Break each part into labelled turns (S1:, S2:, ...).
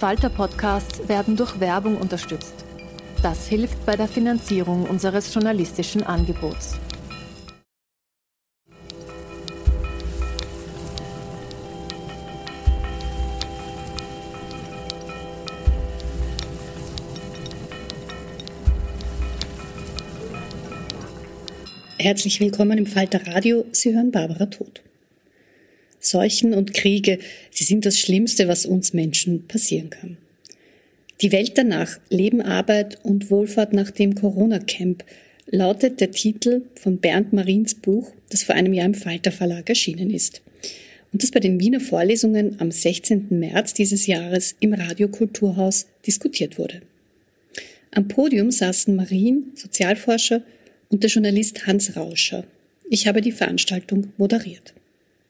S1: Falter-Podcasts werden durch Werbung unterstützt. Das hilft bei der Finanzierung unseres journalistischen Angebots.
S2: Herzlich willkommen im Falter Radio. Sie hören Barbara Tod. Seuchen und Kriege, sie sind das Schlimmste, was uns Menschen passieren kann. Die Welt danach, Leben, Arbeit und Wohlfahrt nach dem Corona-Camp, lautet der Titel von Bernd Marins Buch, das vor einem Jahr im Falter Verlag erschienen ist. Und das bei den Wiener Vorlesungen am 16. März dieses Jahres im Radiokulturhaus diskutiert wurde. Am Podium saßen Marien, Sozialforscher, und der Journalist Hans Rauscher. Ich habe die Veranstaltung moderiert.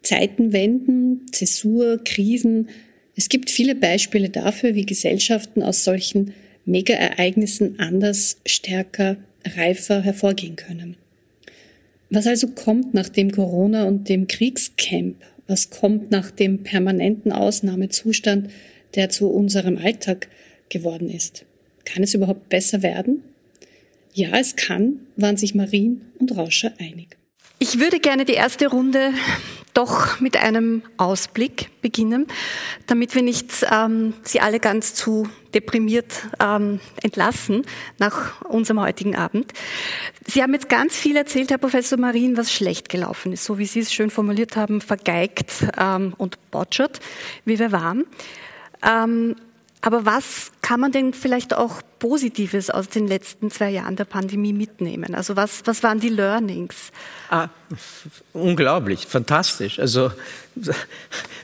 S2: Zeitenwenden, Zäsur, Krisen. Es gibt viele Beispiele dafür, wie Gesellschaften aus solchen Mega-Ereignissen anders, stärker, reifer hervorgehen können. Was also kommt nach dem Corona und dem Kriegscamp? Was kommt nach dem permanenten Ausnahmezustand, der zu unserem Alltag geworden ist? Kann es überhaupt besser werden? Ja, es kann, waren sich Marien und Rauscher einig.
S3: Ich würde gerne die erste Runde doch mit einem Ausblick beginnen, damit wir nicht ähm, Sie alle ganz zu deprimiert ähm, entlassen nach unserem heutigen Abend. Sie haben jetzt ganz viel erzählt, Herr Professor Marien, was schlecht gelaufen ist, so wie Sie es schön formuliert haben, vergeigt ähm, und botschert, wie wir waren. Ähm, aber was kann man denn vielleicht auch Positives aus den letzten zwei Jahren der Pandemie mitnehmen? Also was, was waren die Learnings?
S4: Ah, unglaublich, fantastisch. Also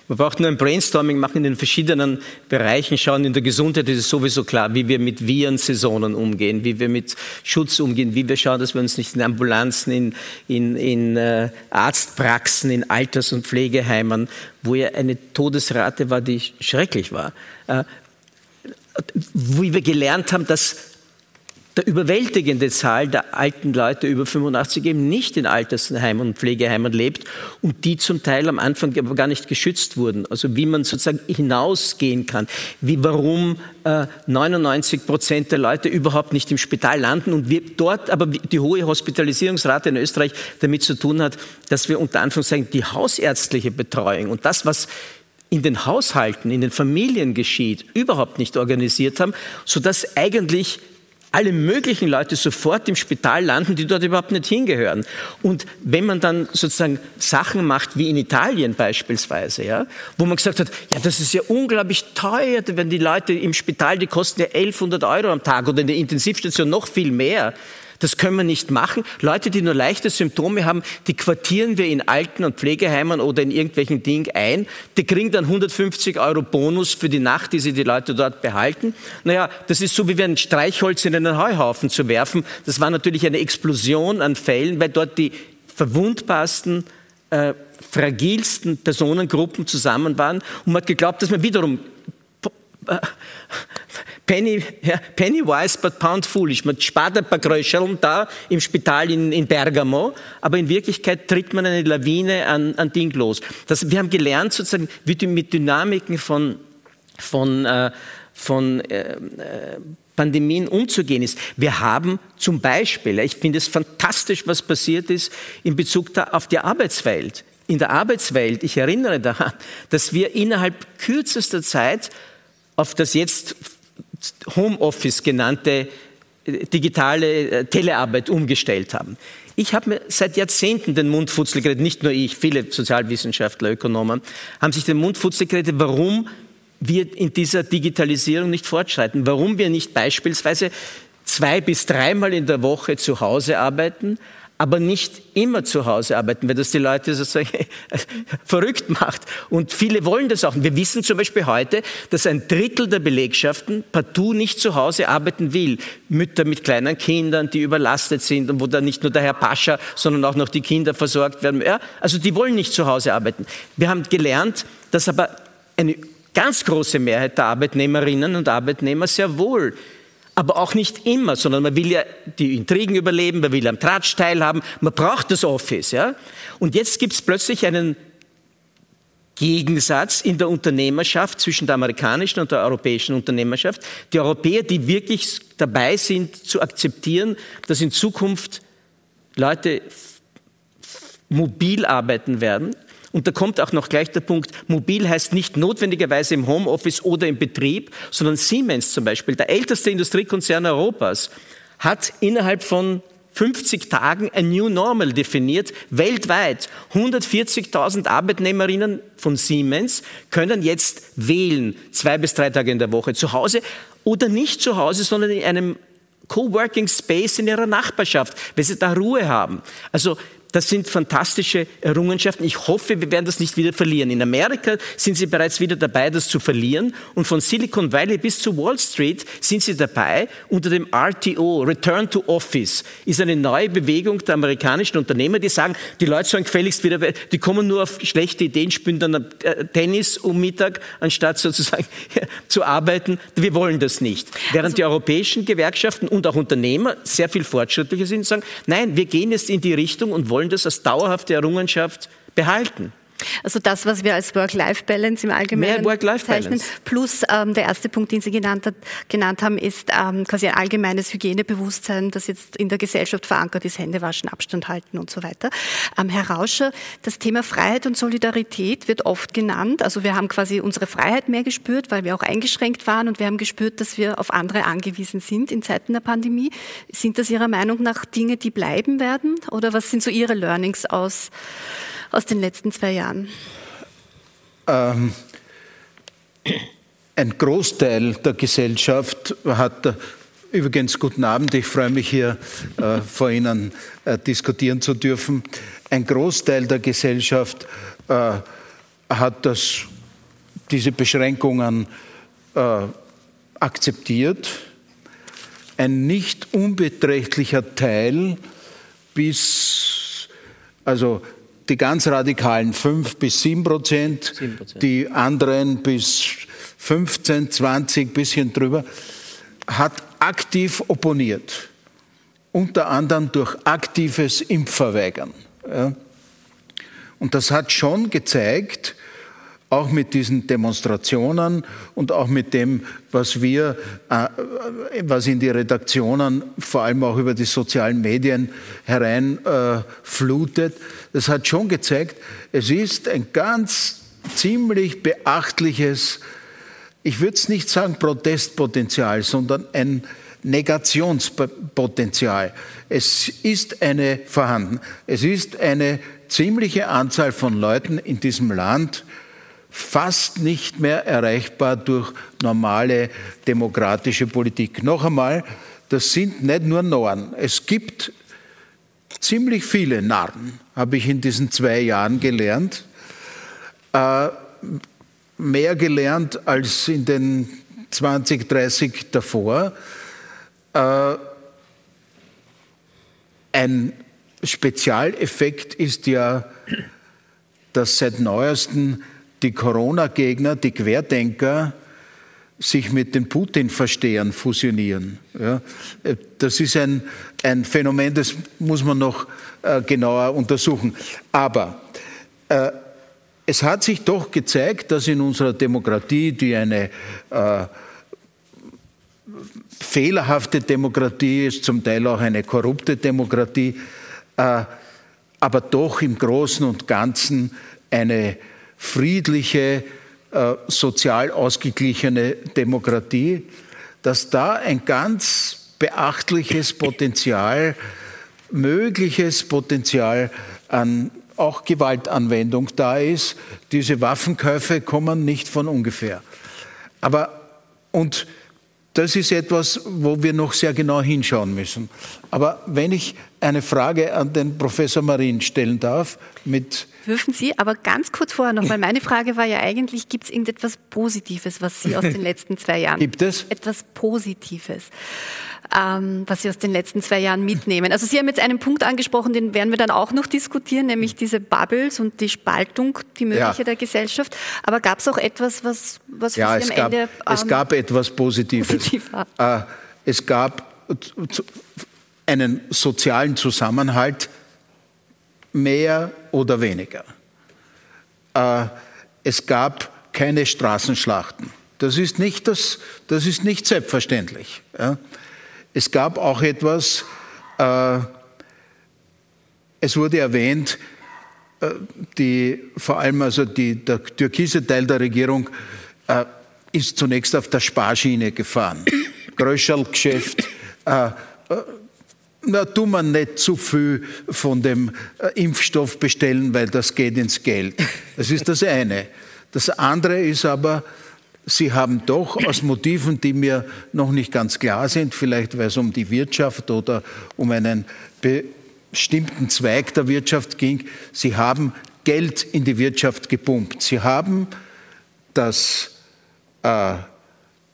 S4: man braucht nur ein Brainstorming machen in den verschiedenen Bereichen schauen. In der Gesundheit ist es sowieso klar, wie wir mit Virensaisonen umgehen, wie wir mit Schutz umgehen, wie wir schauen, dass wir uns nicht in Ambulanzen, in, in, in äh, Arztpraxen, in Alters- und Pflegeheimen, wo ja eine Todesrate war, die schrecklich war, äh, wie wir gelernt haben, dass der überwältigende Zahl der alten Leute über 85 eben nicht in Altersheimen und Pflegeheimen lebt und die zum Teil am Anfang aber gar nicht geschützt wurden. Also wie man sozusagen hinausgehen kann, wie warum äh, 99 Prozent der Leute überhaupt nicht im Spital landen und wir dort aber die hohe Hospitalisierungsrate in Österreich damit zu tun hat, dass wir unter Anführungszeichen die hausärztliche Betreuung und das, was in den Haushalten, in den Familien geschieht, überhaupt nicht organisiert haben, sodass eigentlich alle möglichen Leute sofort im Spital landen, die dort überhaupt nicht hingehören. Und wenn man dann sozusagen Sachen macht, wie in Italien beispielsweise, ja, wo man gesagt hat, ja, das ist ja unglaublich teuer, wenn die Leute im Spital, die kosten ja 1100 Euro am Tag oder in der Intensivstation noch viel mehr. Das können wir nicht machen. Leute, die nur leichte Symptome haben, die quartieren wir in Alten- und Pflegeheimen oder in irgendwelchen Dingen ein. Die kriegen dann 150 Euro Bonus für die Nacht, die sie die Leute dort behalten. Naja, das ist so, wie wenn ein Streichholz in einen Heuhaufen zu werfen. Das war natürlich eine Explosion an Fällen, weil dort die verwundbarsten, äh, fragilsten Personengruppen zusammen waren. Und man hat geglaubt, dass man wiederum Penny, ja, penny wise, but pound foolish. Man spart ein paar Größerl da im Spital in, in, Bergamo, aber in Wirklichkeit tritt man eine Lawine an, an Ding los. Das, wir haben gelernt, sozusagen, wie mit Dynamiken von, von, äh, von äh, Pandemien umzugehen ist. Wir haben zum Beispiel, ich finde es fantastisch, was passiert ist in Bezug auf die Arbeitswelt. In der Arbeitswelt, ich erinnere daran, dass wir innerhalb kürzester Zeit auf das jetzt Homeoffice genannte äh, digitale äh, Telearbeit umgestellt haben. Ich habe mir seit Jahrzehnten den Mund futzelig geredet, nicht nur ich, viele Sozialwissenschaftler, Ökonomen haben sich den Mund futzelig geredet, warum wir in dieser Digitalisierung nicht fortschreiten, warum wir nicht beispielsweise zwei bis dreimal in der Woche zu Hause arbeiten, aber nicht immer zu Hause arbeiten, weil das die Leute sozusagen verrückt macht. Und viele wollen das auch. Wir wissen zum Beispiel heute, dass ein Drittel der Belegschaften partout nicht zu Hause arbeiten will. Mütter mit kleinen Kindern, die überlastet sind und wo dann nicht nur der Herr Pascha, sondern auch noch die Kinder versorgt werden. Ja, also die wollen nicht zu Hause arbeiten. Wir haben gelernt, dass aber eine ganz große Mehrheit der Arbeitnehmerinnen und Arbeitnehmer sehr wohl aber auch nicht immer, sondern man will ja die Intrigen überleben, man will am Tratsch teilhaben, man braucht das Office. Ja? Und jetzt gibt es plötzlich einen Gegensatz in der Unternehmerschaft zwischen der amerikanischen und der europäischen Unternehmerschaft. Die Europäer, die wirklich dabei sind zu akzeptieren, dass in Zukunft Leute mobil arbeiten werden, und da kommt auch noch gleich der Punkt, mobil heißt nicht notwendigerweise im Homeoffice oder im Betrieb, sondern Siemens zum Beispiel, der älteste Industriekonzern Europas, hat innerhalb von 50 Tagen ein New Normal definiert, weltweit. 140.000 Arbeitnehmerinnen von Siemens können jetzt wählen, zwei bis drei Tage in der Woche, zu Hause oder nicht zu Hause, sondern in einem Coworking Space in ihrer Nachbarschaft, weil sie da Ruhe haben. Also das sind fantastische Errungenschaften. Ich hoffe, wir werden das nicht wieder verlieren. In Amerika sind sie bereits wieder dabei, das zu verlieren. Und von Silicon Valley bis zu Wall Street sind sie dabei. Unter dem RTO, Return to Office, ist eine neue Bewegung der amerikanischen Unternehmer, die sagen, die Leute sollen gefälligst wieder, die kommen nur auf schlechte Ideen, spielen dann äh, Tennis um Mittag, anstatt sozusagen zu arbeiten. Wir wollen das nicht. Während also, die europäischen Gewerkschaften und auch Unternehmer sehr viel fortschrittlicher sind, sagen, nein, wir gehen jetzt in die Richtung und wollen wollen das als dauerhafte Errungenschaft behalten.
S3: Also das, was wir als Work-Life-Balance im Allgemeinen Work zeichnen, plus ähm, der erste Punkt, den Sie genannt, hat, genannt haben, ist ähm, quasi ein allgemeines Hygienebewusstsein, das jetzt in der Gesellschaft verankert ist, Hände waschen, Abstand halten und so weiter. Ähm, Herr Rauscher, das Thema Freiheit und Solidarität wird oft genannt. Also wir haben quasi unsere Freiheit mehr gespürt, weil wir auch eingeschränkt waren und wir haben gespürt, dass wir auf andere angewiesen sind in Zeiten der Pandemie. Sind das Ihrer Meinung nach Dinge, die bleiben werden? Oder was sind so Ihre Learnings aus aus den letzten zwei Jahren?
S5: Ähm, ein Großteil der Gesellschaft hat Übrigens, guten Abend. Ich freue mich hier äh, vor Ihnen äh, diskutieren zu dürfen. Ein Großteil der Gesellschaft äh, hat das, diese Beschränkungen äh, akzeptiert. Ein nicht unbeträchtlicher Teil bis, also die ganz radikalen 5 bis 7 Prozent, 7 die anderen bis 15, 20, bisschen drüber, hat aktiv opponiert. Unter anderem durch aktives Impfverweigern. Und das hat schon gezeigt, auch mit diesen Demonstrationen und auch mit dem, was wir, äh, was in die Redaktionen, vor allem auch über die sozialen Medien hereinflutet, äh, das hat schon gezeigt, es ist ein ganz ziemlich beachtliches, ich würde es nicht sagen Protestpotenzial, sondern ein Negationspotenzial. Es ist eine vorhanden. Es ist eine ziemliche Anzahl von Leuten in diesem Land, fast nicht mehr erreichbar durch normale demokratische Politik. Noch einmal, das sind nicht nur Norn. Es gibt ziemlich viele Narren, habe ich in diesen zwei Jahren gelernt. Äh, mehr gelernt als in den 20, 30 davor. Äh, ein Spezialeffekt ist ja, dass seit neuestem die Corona-Gegner, die Querdenker, sich mit den Putin-Verstehern fusionieren. Ja, das ist ein, ein Phänomen, das muss man noch äh, genauer untersuchen. Aber äh, es hat sich doch gezeigt, dass in unserer Demokratie, die eine äh, fehlerhafte Demokratie ist, zum Teil auch eine korrupte Demokratie, äh, aber doch im Großen und Ganzen eine friedliche, äh, sozial ausgeglichene Demokratie, dass da ein ganz beachtliches Potenzial, mögliches Potenzial an auch Gewaltanwendung da ist. Diese Waffenkäufe kommen nicht von ungefähr. Aber und das ist etwas, wo wir noch sehr genau hinschauen müssen. Aber wenn ich eine Frage an den Professor Marin stellen darf, mit
S3: Dürfen Sie, aber ganz kurz vorher noch, weil meine Frage war ja eigentlich, gibt es irgendetwas Positives, was Sie aus den letzten zwei Jahren...
S5: Gibt es?
S3: Etwas Positives ähm, was Sie aus den letzten zwei Jahren mitnehmen. Also Sie haben jetzt einen Punkt angesprochen, den werden wir dann auch noch diskutieren, nämlich diese Bubbles und die Spaltung, die mögliche ja. der Gesellschaft. Aber gab es auch etwas, was, was
S5: ja, Sie am gab, Ende... Ähm, es gab etwas Positives. Positiv äh, es gab einen sozialen Zusammenhalt, mehr oder weniger. Äh, es gab keine Straßenschlachten. Das ist nicht, das, das ist nicht selbstverständlich. Es gab auch etwas, äh, es wurde erwähnt, äh, die, vor allem also die, der türkise Teil der Regierung ist zunächst auf der Sparschiene gefahren. Gröschel-Geschäft, äh, äh, na, tu man nicht zu viel von dem äh, Impfstoff bestellen, weil das geht ins Geld. Das ist das eine. Das andere ist aber, Sie haben doch aus Motiven, die mir noch nicht ganz klar sind, vielleicht weil es um die Wirtschaft oder um einen bestimmten Zweig der Wirtschaft ging, Sie haben Geld in die Wirtschaft gepumpt. Sie haben das, äh,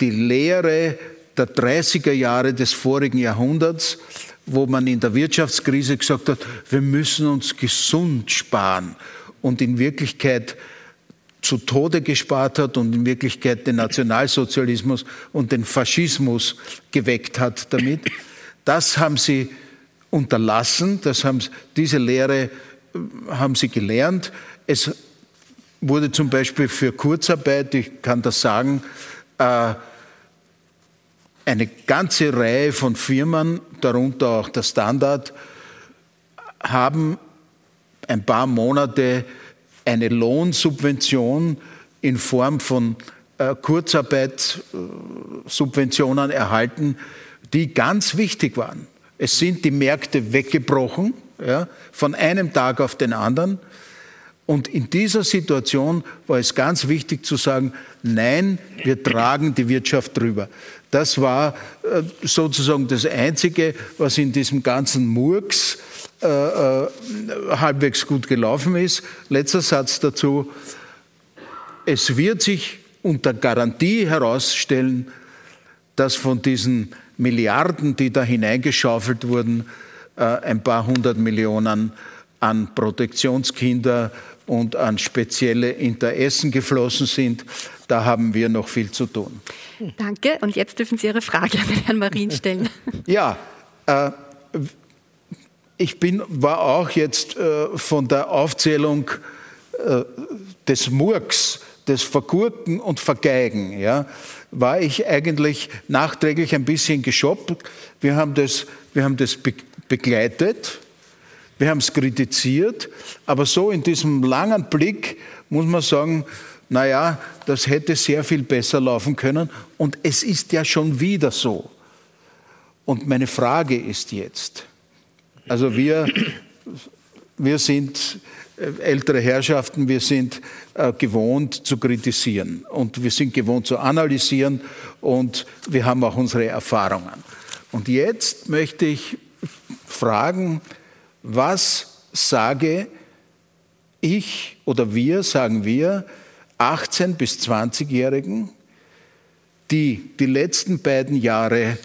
S5: die Lehre der 30er Jahre des vorigen Jahrhunderts, wo man in der Wirtschaftskrise gesagt hat, wir müssen uns gesund sparen und in Wirklichkeit zu Tode gespart hat und in Wirklichkeit den Nationalsozialismus und den Faschismus geweckt hat damit. Das haben sie unterlassen, das haben, diese Lehre äh, haben sie gelernt. Es wurde zum Beispiel für Kurzarbeit, ich kann das sagen, äh, eine ganze Reihe von Firmen, darunter auch der Standard, haben ein paar Monate eine Lohnsubvention in Form von äh, Kurzarbeitssubventionen erhalten, die ganz wichtig waren. Es sind die Märkte weggebrochen, ja, von einem Tag auf den anderen. Und in dieser Situation war es ganz wichtig zu sagen, nein, wir tragen die Wirtschaft drüber. Das war äh, sozusagen das Einzige, was in diesem ganzen Murks äh, äh, halbwegs gut gelaufen ist. Letzter Satz dazu. Es wird sich unter Garantie herausstellen, dass von diesen Milliarden, die da hineingeschaufelt wurden, äh, ein paar hundert Millionen an Protektionskinder und an spezielle Interessen geflossen sind. Da haben wir noch viel zu tun.
S3: Danke. Und jetzt dürfen Sie Ihre Frage an Herrn Marin stellen.
S5: Ja, äh, ich bin, war auch jetzt äh, von der Aufzählung äh, des Murks, des Vergurken und Vergeigen, ja, war ich eigentlich nachträglich ein bisschen geschoppt. Wir haben das, wir haben das be begleitet, wir haben es kritisiert, aber so in diesem langen Blick muss man sagen, naja, das hätte sehr viel besser laufen können und es ist ja schon wieder so. Und meine Frage ist jetzt, also wir, wir sind äh, ältere Herrschaften, wir sind äh, gewohnt zu kritisieren und wir sind gewohnt zu analysieren und wir haben auch unsere Erfahrungen. Und jetzt möchte ich fragen, was sage ich oder wir, sagen wir, 18 bis 20-Jährigen, die die letzten beiden Jahre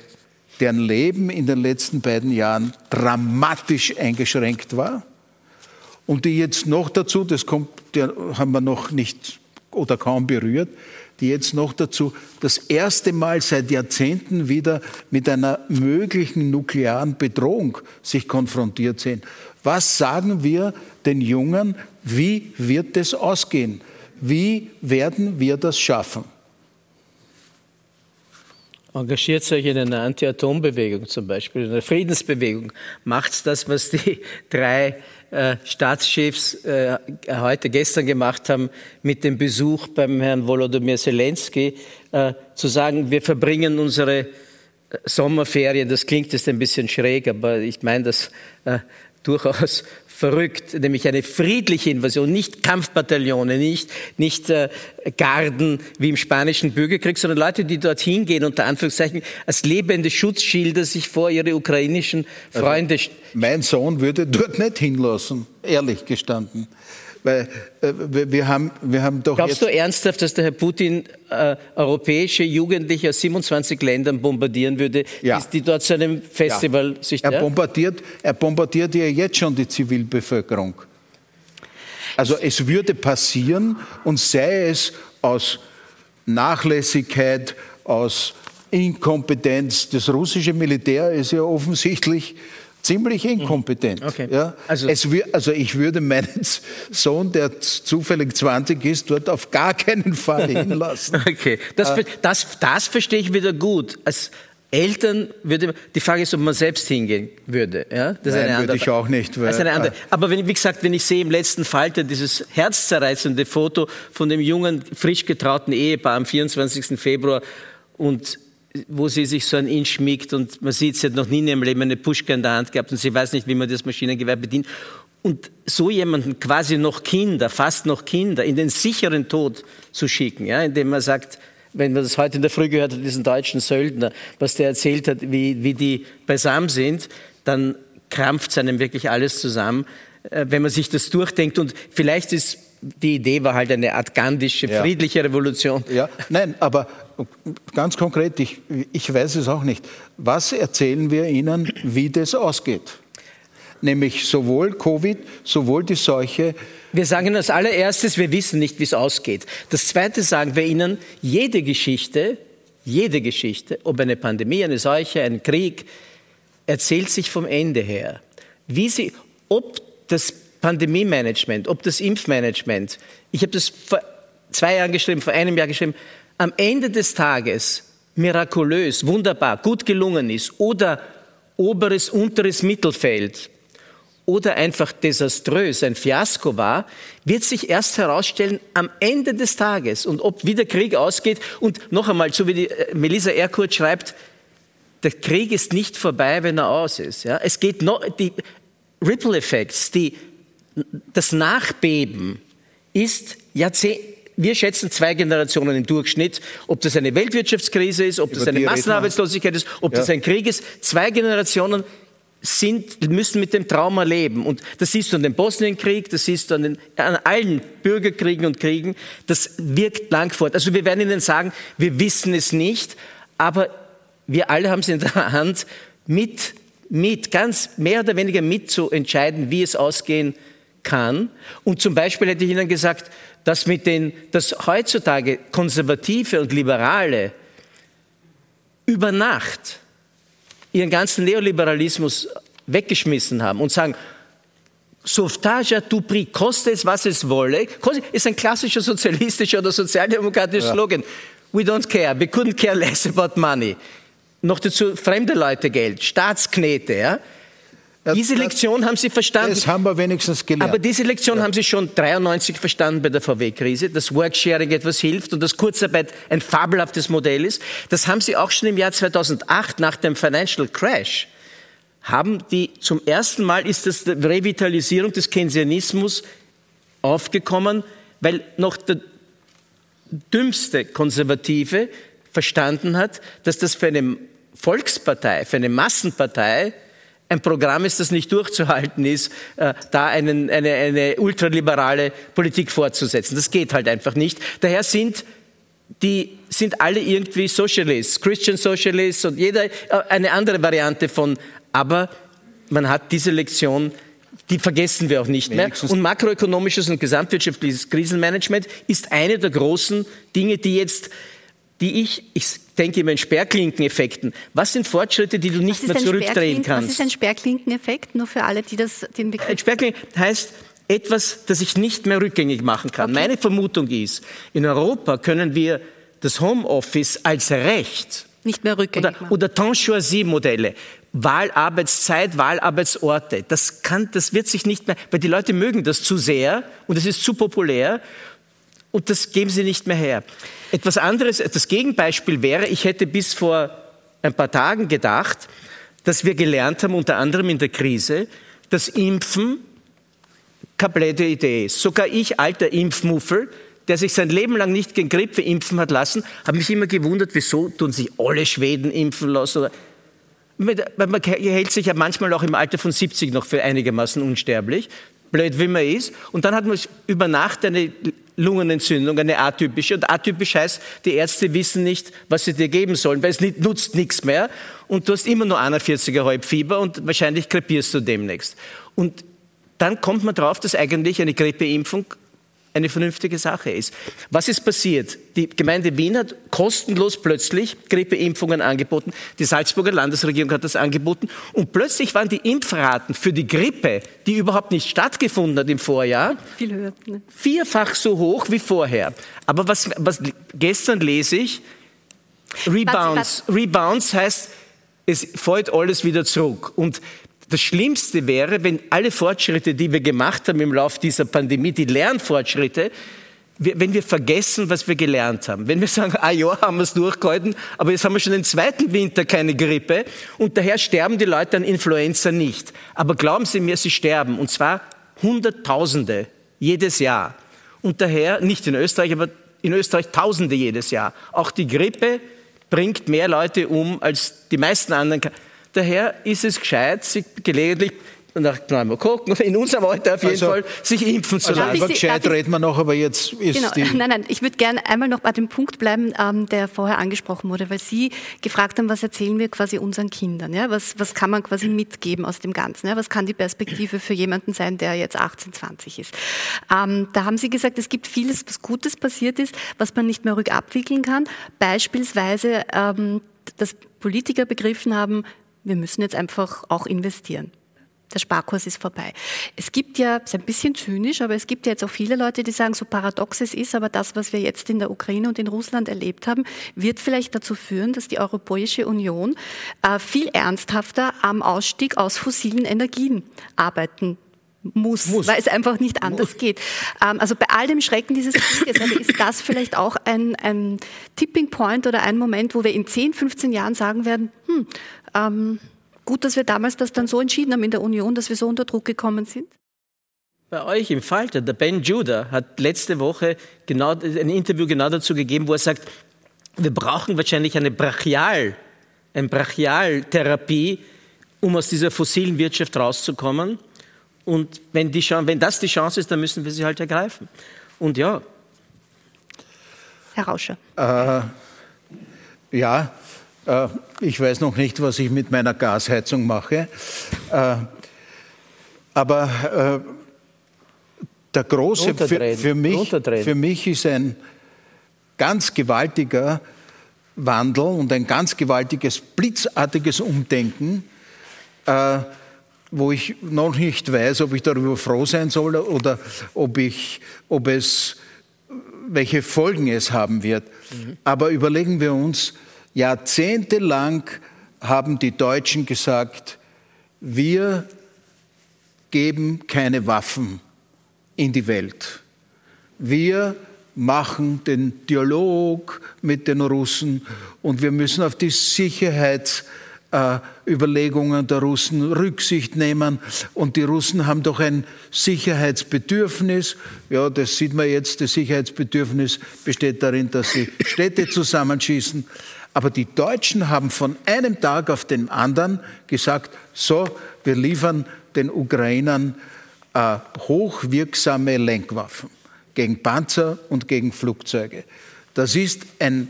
S5: deren Leben in den letzten beiden Jahren dramatisch eingeschränkt war und die jetzt noch dazu, das kommt, haben wir noch nicht oder kaum berührt, die jetzt noch dazu das erste Mal seit Jahrzehnten wieder mit einer möglichen nuklearen Bedrohung sich konfrontiert sehen. Was sagen wir den Jungen? Wie wird es ausgehen? Wie werden wir das schaffen?
S4: Engagiert euch in einer Anti-Atom-Bewegung zum Beispiel, in einer Friedensbewegung. Macht das, was die drei äh, Staatschefs äh, heute, gestern gemacht haben, mit dem Besuch beim Herrn Volodymyr Zelensky, äh, zu sagen, wir verbringen unsere äh, Sommerferien, das klingt jetzt ein bisschen schräg, aber ich meine das äh, durchaus verrückt, nämlich eine friedliche Invasion, nicht Kampfbataillone, nicht, nicht äh, Garden wie im spanischen Bürgerkrieg, sondern Leute, die dorthin gehen, unter Anführungszeichen, als lebende Schutzschilder sich vor ihre ukrainischen also Freunde... Also,
S5: mein Sohn würde dort nicht hinlassen, ehrlich gestanden. Weil äh, wir, haben, wir haben doch.
S4: Glaubst du ernsthaft, dass der Herr Putin äh, europäische Jugendliche aus 27 Ländern bombardieren würde, ja. die dort zu einem Festival
S5: ja.
S4: sich.
S5: Er, bombardiert, er bombardiert ja jetzt schon die Zivilbevölkerung. Also es würde passieren und sei es aus Nachlässigkeit, aus Inkompetenz. Das russische Militär ist ja offensichtlich ziemlich mhm. inkompetent. Okay. Ja? Also, es, also ich würde meinen Sohn, der zufällig 20 ist, dort auf gar keinen Fall hinlassen.
S4: okay, das, äh, das, das verstehe ich wieder gut. Als Eltern würde die Frage ist, ob man selbst hingehen würde. Ja?
S5: Das Nein, andere, würde ich auch nicht.
S4: Weil, eine andere. Aber wenn, wie gesagt, wenn ich sehe im letzten Falter dieses herzzerreißende Foto von dem jungen, frisch getrauten Ehepaar am 24. Februar und wo sie sich so ein Inch schmiegt und man sieht, sie hat noch nie in ihrem Leben eine Puschka in der Hand gehabt und sie weiß nicht, wie man das Maschinengewehr bedient. Und so jemanden quasi noch Kinder, fast noch Kinder, in den sicheren Tod zu schicken, ja, indem man sagt, wenn man das heute in der Früh gehört hat, diesen deutschen Söldner, was der erzählt hat, wie, wie die beisammen sind, dann krampft es einem wirklich alles zusammen, äh, wenn man sich das durchdenkt. Und vielleicht ist die Idee war halt eine Art gandhische, friedliche Revolution.
S5: Ja, nein, aber ganz konkret, ich, ich weiß es auch nicht. Was erzählen wir Ihnen, wie das ausgeht? Nämlich sowohl Covid, sowohl die Seuche.
S4: Wir sagen als allererstes, wir wissen nicht, wie es ausgeht. Das Zweite sagen wir Ihnen, jede Geschichte, jede Geschichte, ob eine Pandemie, eine Seuche, ein Krieg, erzählt sich vom Ende her. Wie sie, ob das Pandemie-Management, ob das Impfmanagement, ich habe das vor zwei Jahren geschrieben, vor einem Jahr geschrieben, am Ende des Tages mirakulös, wunderbar, gut gelungen ist oder oberes, unteres Mittelfeld oder einfach desaströs, ein Fiasko war, wird sich erst herausstellen am Ende des Tages und ob wie der Krieg ausgeht. Und noch einmal, so wie die äh, Melissa Erkurt schreibt, der Krieg ist nicht vorbei, wenn er aus ist. Ja? Es geht noch, die Ripple Effects, die, das Nachbeben ist Jahrzehnte, wir schätzen zwei Generationen im Durchschnitt, ob das eine Weltwirtschaftskrise ist, ob Über das eine Massenarbeitslosigkeit ist, ob ja. das ein Krieg ist. Zwei Generationen sind, müssen mit dem Trauma leben. Und das siehst du an dem Bosnienkrieg, das siehst du an, den, an allen Bürgerkriegen und Kriegen. Das wirkt lang fort. Also wir werden Ihnen sagen, wir wissen es nicht, aber wir alle haben es in der Hand, mit, mit, ganz mehr oder weniger mit zu entscheiden, wie es ausgehen kann. Und zum Beispiel hätte ich Ihnen gesagt, dass, mit den, dass heutzutage Konservative und Liberale über Nacht ihren ganzen Neoliberalismus weggeschmissen haben und sagen, Sauvetage à tout prix, koste es, was es wolle, ist ein klassischer sozialistischer oder sozialdemokratischer ja. Slogan. We don't care, we couldn't care less about money. Noch dazu fremde Leute Geld, Staatsknete, ja. Diese Lektion haben Sie verstanden.
S5: Das haben wir wenigstens gelernt.
S4: Aber diese Lektion ja. haben Sie schon 93 verstanden bei der VW-Krise, dass Worksharing etwas hilft und dass Kurzarbeit ein fabelhaftes Modell ist. Das haben Sie auch schon im Jahr 2008 nach dem Financial Crash. Haben die zum ersten Mal ist das die Revitalisierung des Keynesianismus aufgekommen, weil noch der dümmste Konservative verstanden hat, dass das für eine Volkspartei, für eine Massenpartei ein Programm ist, das nicht durchzuhalten ist, äh, da einen, eine, eine ultraliberale Politik fortzusetzen. Das geht halt einfach nicht. Daher sind die sind alle irgendwie Socialists, Christian Socialists und jeder äh, eine andere Variante von. Aber man hat diese Lektion, die vergessen wir auch nicht mehr. Und makroökonomisches und gesamtwirtschaftliches Krisenmanagement ist eine der großen Dinge, die jetzt die ich, ich denke immer in Sperrklinkeneffekten. Was sind Fortschritte, die du nicht mehr zurückdrehen kannst?
S3: Was ist ein Sperrklinkeneffekt? Nur für alle, die das, den Begriff...
S4: Ein Sperrklinken heißt etwas, das ich nicht mehr rückgängig machen kann. Okay. Meine Vermutung ist, in Europa können wir das Homeoffice als Recht
S3: Nicht mehr rückgängig
S4: Oder, oder temps choisi Modelle. Wahlarbeitszeit, Wahlarbeitsorte. Das kann, das wird sich nicht mehr, weil die Leute mögen das zu sehr und es ist zu populär und das geben sie nicht mehr her. Etwas anderes, das Gegenbeispiel wäre, ich hätte bis vor ein paar Tagen gedacht, dass wir gelernt haben, unter anderem in der Krise, dass Impfen blöde Idee ist. Sogar ich, alter Impfmuffel, der sich sein Leben lang nicht gegen Grippe impfen hat lassen, habe mich immer gewundert, wieso tun sich alle Schweden impfen lassen. Man hält sich ja manchmal auch im Alter von 70 noch für einigermaßen unsterblich, blöd wie man ist. Und dann hat man über Nacht eine Lungenentzündung, eine atypische. Und atypisch heißt, die Ärzte wissen nicht, was sie dir geben sollen, weil es nicht, nutzt nichts mehr. Und du hast immer nur 41er Halbfieber und wahrscheinlich krepierst du demnächst. Und dann kommt man drauf, dass eigentlich eine Grippeimpfung eine vernünftige Sache ist. Was ist passiert? Die Gemeinde Wien hat kostenlos plötzlich Grippeimpfungen angeboten. Die Salzburger Landesregierung hat das angeboten. Und plötzlich waren die Impfraten für die Grippe, die überhaupt nicht stattgefunden hat im Vorjahr,
S3: Viel höher, ne?
S4: vierfach so hoch wie vorher. Aber was, was gestern lese ich, Rebounds. Rebounds heißt, es fällt alles wieder zurück. Und das Schlimmste wäre, wenn alle Fortschritte, die wir gemacht haben im Laufe dieser Pandemie, die Lernfortschritte, wenn wir vergessen, was wir gelernt haben. Wenn wir sagen, ah ja, haben wir es durchgehalten, aber jetzt haben wir schon den zweiten Winter keine Grippe und daher sterben die Leute an Influenza nicht. Aber glauben Sie mir, sie sterben und zwar Hunderttausende jedes Jahr. Und daher, nicht in Österreich, aber in Österreich Tausende jedes Jahr. Auch die Grippe bringt mehr Leute um als die meisten anderen. Daher ist es gescheit, sich gelegentlich nach mal gucken, in unserem Alter auf jeden
S5: Also-
S4: Fall, sich impfen zu
S5: Also
S3: ich
S5: über
S3: Sie-
S5: gescheit reden wir noch, aber jetzt ist
S3: Genau.
S5: die...
S3: Nein, nein, ich würde gerne einmal noch bei dem Punkt bleiben, ähm, der vorher angesprochen wurde, weil Sie gefragt haben, was erzählen wir quasi unseren Kindern? Ja? Was, was kann man quasi mitgeben aus dem Ganzen? Ja? Was kann die Perspektive für jemanden sein, der jetzt 18, 20 ist? Ähm, da haben Sie gesagt, es gibt vieles, was Gutes passiert ist, was man nicht mehr rückabwickeln kann. Beispielsweise, ähm, dass Politiker begriffen haben, wir müssen jetzt einfach auch investieren. Der Sparkurs ist vorbei. Es gibt ja, ist ein bisschen zynisch, aber es gibt ja jetzt auch viele Leute, die sagen, so paradox es ist, aber das, was wir jetzt in der Ukraine und in Russland erlebt haben, wird vielleicht dazu führen, dass die Europäische Union äh, viel ernsthafter am Ausstieg aus fossilen Energien arbeiten muss, weil es einfach nicht anders geht. Ähm, also bei all dem Schrecken dieses Krieges also ist das vielleicht auch ein, ein Tipping Point oder ein Moment, wo wir in 10, 15 Jahren sagen werden, hm, ähm, gut, dass wir damals das dann so entschieden haben in der Union, dass wir so unter Druck gekommen sind.
S4: Bei euch im Falter, der Ben Judah hat letzte Woche genau, ein Interview genau dazu gegeben, wo er sagt, wir brauchen wahrscheinlich eine Brachial, eine Brachialtherapie, um aus dieser fossilen Wirtschaft rauszukommen. Und wenn, die, wenn das die Chance ist, dann müssen wir sie halt ergreifen. Und ja,
S3: Herr Rauscher.
S5: Ja, äh, ich weiß noch nicht, was ich mit meiner Gasheizung mache. Äh, aber äh, der große, für, für, mich, für mich ist ein ganz gewaltiger Wandel und ein ganz gewaltiges, blitzartiges Umdenken, äh, wo ich noch nicht weiß, ob ich darüber froh sein soll oder ob, ich, ob es welche Folgen es haben wird. Aber überlegen wir uns, jahrzehntelang haben die Deutschen gesagt, wir geben keine Waffen in die Welt. Wir machen den Dialog mit den Russen und wir müssen auf die Sicherheitsüberlegungen der Russen Rücksicht nehmen. Und die Russen haben doch ein Sicherheitsbedürfnis. Ja, das sieht man jetzt. Das Sicherheitsbedürfnis besteht darin, dass sie Städte zusammenschießen. Aber die Deutschen haben von einem Tag auf den anderen gesagt, so, wir liefern den Ukrainern äh, hochwirksame Lenkwaffen gegen Panzer und gegen Flugzeuge. Das ist ein,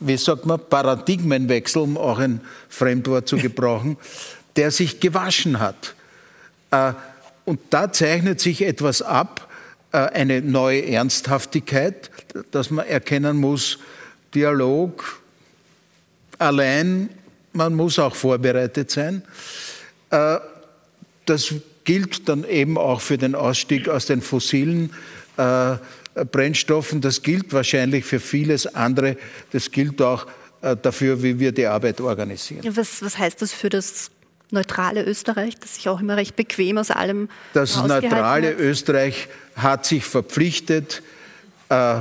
S5: wie sagt man, Paradigmenwechsel, um auch ein Fremdwort zu gebrauchen, der sich gewaschen hat. Äh, Und da zeichnet sich etwas ab, äh, eine neue Ernsthaftigkeit, dass man erkennen muss, Dialog allein, man muss auch vorbereitet sein. Äh, Das gilt dann eben auch für den Ausstieg aus den fossilen äh, Brennstoffen. Das gilt wahrscheinlich für vieles andere. Das gilt auch äh, dafür, wie wir die Arbeit organisieren.
S3: Was, was heißt das für das neutrale Österreich, das sich auch immer recht bequem aus allem
S5: Das neutrale hat? Österreich hat sich verpflichtet, äh,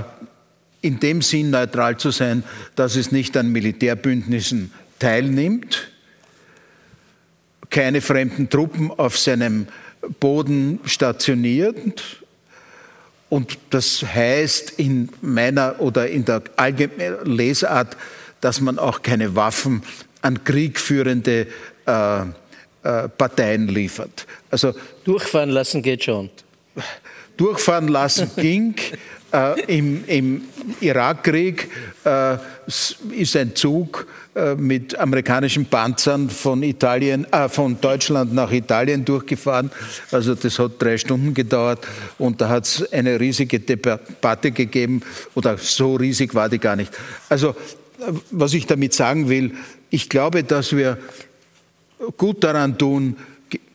S5: in dem Sinn neutral zu sein, dass es nicht an Militärbündnissen teilnimmt, keine fremden Truppen auf seinem Boden stationiert. Und das heißt in meiner oder in der allgemeinen Lesart, dass man auch keine Waffen an kriegführende äh, äh, Parteien liefert.
S4: Also durchfahren lassen geht schon.
S5: Durchfahren lassen ging. Äh, Im im Irakkrieg äh, ist ein Zug äh, mit amerikanischen Panzern von, Italien, äh, von Deutschland nach Italien durchgefahren. Also das hat drei Stunden gedauert und da hat es eine riesige Debatte gegeben oder so riesig war die gar nicht. Also was ich damit sagen will, ich glaube, dass wir gut daran tun,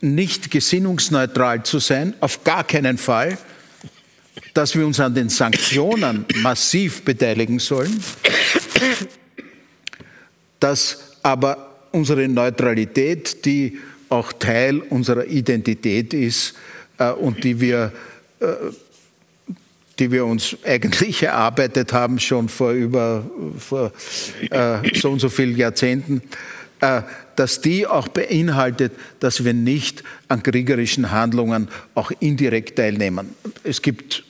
S5: nicht gesinnungsneutral zu sein, auf gar keinen Fall dass wir uns an den Sanktionen massiv beteiligen sollen, dass aber unsere Neutralität, die auch Teil unserer Identität ist äh, und die wir, äh, die wir uns eigentlich erarbeitet haben, schon vor über vor, äh, so und so vielen Jahrzehnten, dass die auch beinhaltet, dass wir nicht an kriegerischen Handlungen auch indirekt teilnehmen. Es gibt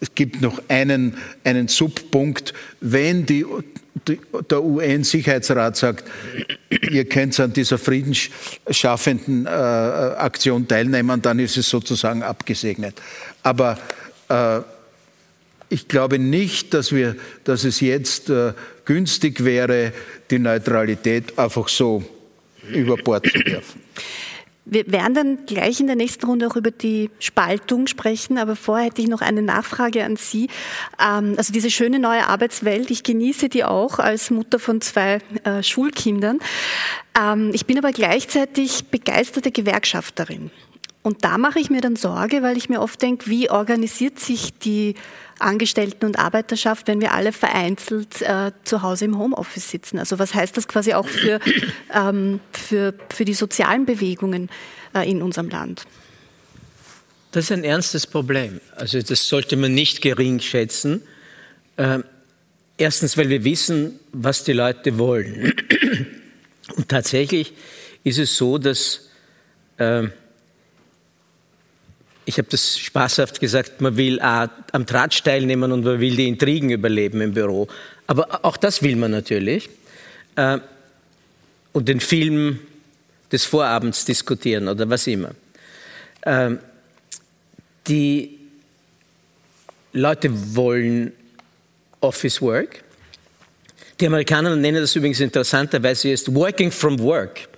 S5: es gibt noch einen, einen Subpunkt, wenn die, die, der UN-Sicherheitsrat sagt, ihr könnt an dieser friedensschaffenden äh, Aktion teilnehmen, dann ist es sozusagen abgesegnet. Aber äh, ich glaube nicht, dass, wir, dass es jetzt äh, günstig wäre, die Neutralität einfach so über Bord zu werfen.
S3: Wir werden dann gleich in der nächsten Runde auch über die Spaltung sprechen, aber vorher hätte ich noch eine Nachfrage an Sie. Ähm, also diese schöne neue Arbeitswelt, ich genieße die auch als Mutter von zwei äh, Schulkindern. Ähm, ich bin aber gleichzeitig begeisterte Gewerkschafterin. Und da mache ich mir dann Sorge, weil ich mir oft denke, wie organisiert sich die Angestellten- und Arbeiterschaft, wenn wir alle vereinzelt äh, zu Hause im Homeoffice sitzen? Also was heißt das quasi auch für, ähm, für, für die sozialen Bewegungen äh, in unserem Land?
S4: Das ist ein ernstes Problem. Also das sollte man nicht gering schätzen. Äh, erstens, weil wir wissen, was die Leute wollen. Und tatsächlich ist es so, dass äh, ich habe das spaßhaft gesagt, man will am Tratsch teilnehmen und man will die Intrigen überleben im Büro. Aber auch das will man natürlich. Äh, und den Film des Vorabends diskutieren oder was immer. Äh, die Leute wollen Office Work. Die Amerikaner nennen das übrigens interessanterweise jetzt Working from Work.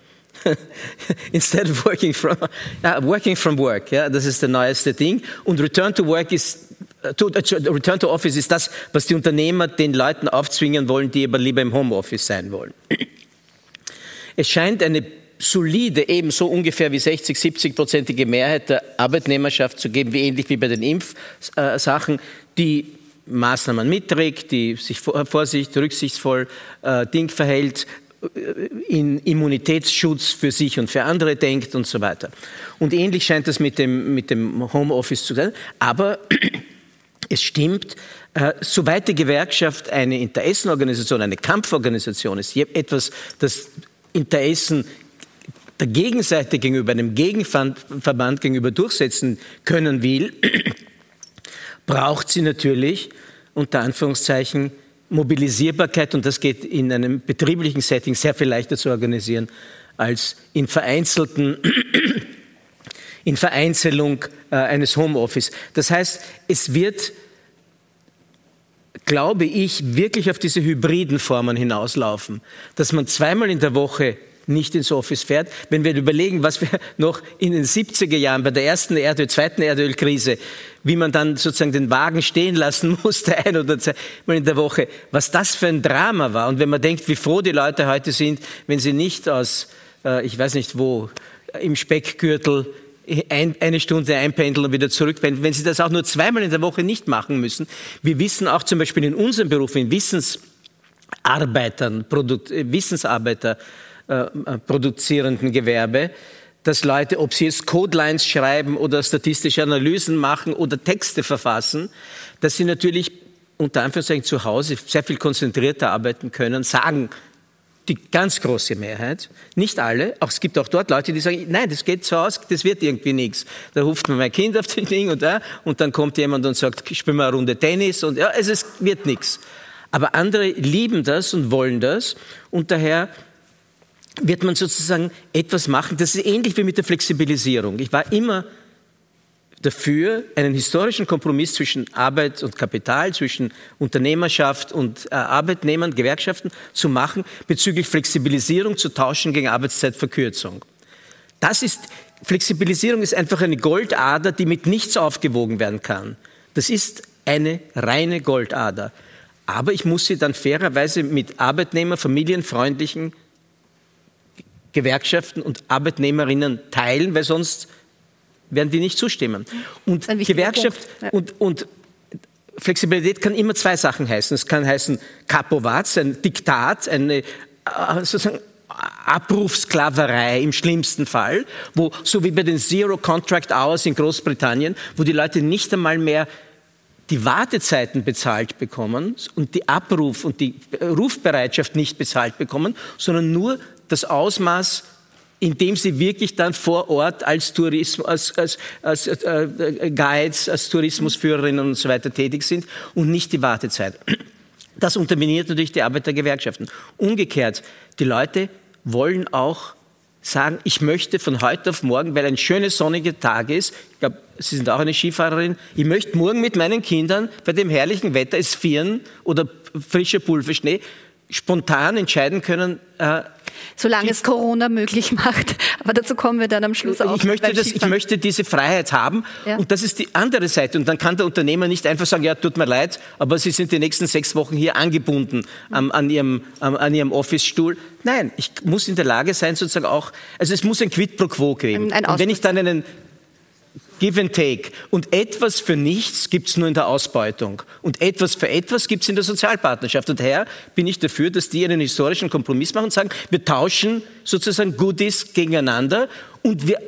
S4: Instead of working from, ja, working from work, ja, das ist das neueste Ding. Und Return to Work ist, to, Return to Office ist das, was die Unternehmer den Leuten aufzwingen wollen, die aber lieber im Homeoffice sein wollen. Es scheint eine solide, ebenso ungefähr wie 60, 70 prozentige Mehrheit der Arbeitnehmerschaft zu geben, wie ähnlich wie bei den Impfsachen, die Maßnahmen mitträgt, die sich vorsichtig, rücksichtsvoll äh, Ding verhält, in Immunitätsschutz für sich und für andere denkt und so weiter. Und ähnlich scheint das mit dem, mit dem Homeoffice zu sein. Aber es stimmt, äh, soweit die Gewerkschaft eine Interessenorganisation, eine Kampforganisation ist, etwas, das Interessen der Gegenseite gegenüber, einem Gegenverband gegenüber durchsetzen können will, braucht sie natürlich unter Anführungszeichen Mobilisierbarkeit, und das geht in einem betrieblichen Setting sehr viel leichter zu organisieren als in vereinzelten in Vereinzelung äh, eines Homeoffice. Das heißt, es wird, glaube ich, wirklich auf diese hybriden Formen hinauslaufen, dass man zweimal in der Woche nicht ins Office fährt. Wenn wir überlegen, was wir noch in den 70er Jahren bei der ersten Erdöl, zweiten Erdölkrise, wie man dann sozusagen den Wagen stehen lassen musste, ein oder zweimal in der Woche, was das für ein Drama war. Und wenn man denkt, wie froh die Leute heute sind, wenn sie nicht aus, äh, ich weiß nicht wo, im Speckgürtel ein, eine Stunde einpendeln und wieder zurückpendeln, wenn sie das auch nur zweimal in der Woche nicht machen müssen. Wir wissen auch zum Beispiel in unserem Beruf, in Wissens Arbeitern, Produ Wissensarbeiter äh, produzierenden Gewerbe, dass Leute, ob sie jetzt Codelines schreiben oder statistische Analysen machen oder Texte verfassen, dass sie natürlich unter Anführungszeichen zu Hause sehr viel konzentrierter arbeiten können, sagen die ganz große Mehrheit, nicht alle, auch, es gibt auch dort Leute, die sagen, nein, das geht so aus, das wird irgendwie nichts. Da ruft man mein Kind auf den Ding und da und dann kommt jemand und sagt, spielen wir eine Runde Tennis und ja, es wird nichts. Aber andere lieben das und wollen das und daher wird man sozusagen etwas machen. Das ist ähnlich wie mit der Flexibilisierung. Ich war immer dafür, einen historischen Kompromiss zwischen Arbeit und Kapital, zwischen Unternehmerschaft und äh, Arbeitnehmern, Gewerkschaften zu machen, bezüglich Flexibilisierung zu tauschen gegen Arbeitszeitverkürzung. Das ist, Flexibilisierung ist einfach eine Goldader, die mit nichts aufgewogen werden kann. Das ist eine reine Goldader. Aber ich muss sie dann fairerweise mit Arbeitnehmer, familienfreundlichen Gewerkschaften und Arbeitnehmerinnen teilen, weil sonst werden die nicht zustimmen. Und Gewerkschaft ja. und, und Flexibilität kann immer zwei Sachen heißen. Es kann heißen Kapovaz, ein Diktat, eine äh, sozusagen Abrufsklaverei im schlimmsten Fall, wo so wie bei den Zero Contract Hours in Großbritannien, wo die Leute nicht einmal mehr die Wartezeiten bezahlt bekommen und die Abruf und die Rufbereitschaft nicht bezahlt bekommen, sondern nur das Ausmaß indem sie wirklich dann vor Ort als, Tourismus, als, als, als äh, Guides, als Tourismusführerinnen und so weiter tätig sind und nicht die Wartezeit. Das unterminiert natürlich die Arbeit der Gewerkschaften. Umgekehrt, die Leute wollen auch sagen, ich möchte von heute auf morgen, weil ein schöner sonniger Tag ist, ich glaube, Sie sind auch eine Skifahrerin, ich möchte morgen mit meinen Kindern bei dem herrlichen Wetter, es frieren oder frischer Pulverschnee, spontan entscheiden können.
S3: Äh, Solange es Corona möglich macht. Aber dazu kommen wir dann am Schluss auch.
S4: Ich möchte, das, ich möchte diese Freiheit haben. Ja. Und das ist die andere Seite. Und dann kann der Unternehmer nicht einfach sagen, ja, tut mir leid, aber Sie sind die nächsten sechs Wochen hier angebunden ähm, an, Ihrem, ähm, an Ihrem Office-Stuhl. Nein, ich muss in der Lage sein, sozusagen auch, also es muss ein Quid pro quo geben. Ein und wenn ich dann einen Give and take. Und etwas für nichts gibt es nur in der Ausbeutung. Und etwas für etwas gibt es in der Sozialpartnerschaft. Und daher bin ich dafür, dass die einen historischen Kompromiss machen und sagen, wir tauschen sozusagen Goodies gegeneinander und wir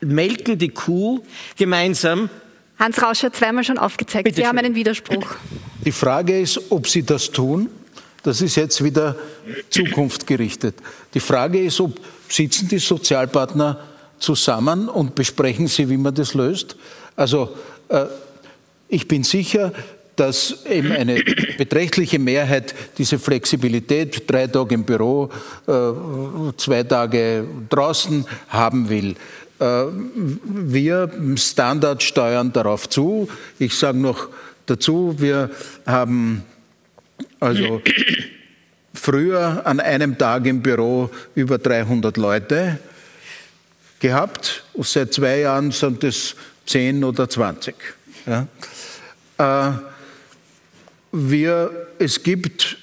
S4: melken die Kuh gemeinsam.
S3: Hans Rausch hat zweimal schon aufgezeigt, Bitte Sie haben einen Widerspruch.
S5: Die Frage ist, ob Sie das tun. Das ist jetzt wieder zukunftgerichtet. Die Frage ist, ob sitzen die Sozialpartner zusammen und besprechen Sie, wie man das löst. Also äh, ich bin sicher, dass eben eine beträchtliche Mehrheit diese Flexibilität, drei Tage im Büro, äh, zwei Tage draußen haben will. Äh, wir Standard steuern darauf zu. Ich sage noch dazu, wir haben also früher an einem Tag im Büro über 300 Leute gehabt. Und seit zwei Jahren sind es 10 oder 20. Ja. Äh, wir, es gibt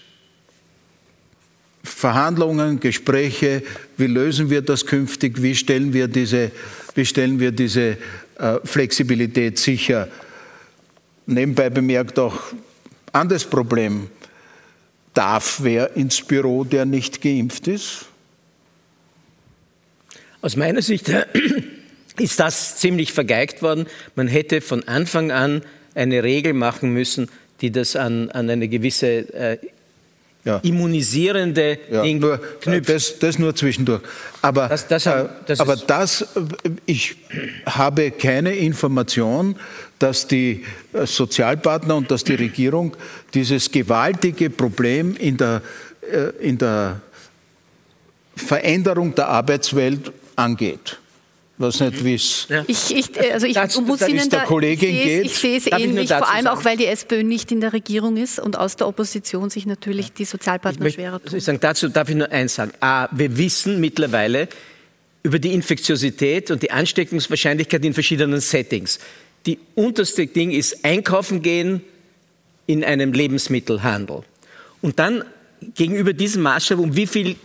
S5: Verhandlungen, Gespräche, wie lösen wir das künftig, wie stellen wir diese, wie stellen wir diese äh, Flexibilität sicher. Nebenbei bemerkt auch anderes Problem. Darf wer ins Büro, der nicht geimpft ist?
S4: Aus meiner Sicht ist das ziemlich vergeigt worden. Man hätte von Anfang an eine Regel machen müssen, die das an, an eine gewisse äh, ja. immunisierende
S5: ja, Ding nur, knüpft. Das, das, nur zwischendurch. Aber, das, das, äh, das aber das, ich habe keine Information, dass die äh, Sozialpartner und dass die Regierung dieses gewaltige Problem in der, äh, in der Veränderung der Arbeitswelt angeht. Was nicht wiss.
S3: Ja. Ich, ich, also ich das, muss das Ihnen da,
S5: Kollegin
S3: ich sehe, ich sehe es ähnlich, vor allem sagen? auch, weil die SPÖ nicht in der Regierung ist und aus der Opposition sich natürlich die Sozialpartner möchte, schwerer tun.
S4: Ich sagen, dazu darf ich nur eins sagen. A, wir wissen mittlerweile über die Infektiosität und die Ansteckungswahrscheinlichkeit in verschiedenen Settings. Die unterste Ding ist einkaufen gehen in einem Lebensmittelhandel. Und dann gegenüber diesem Maßstab, um wie viel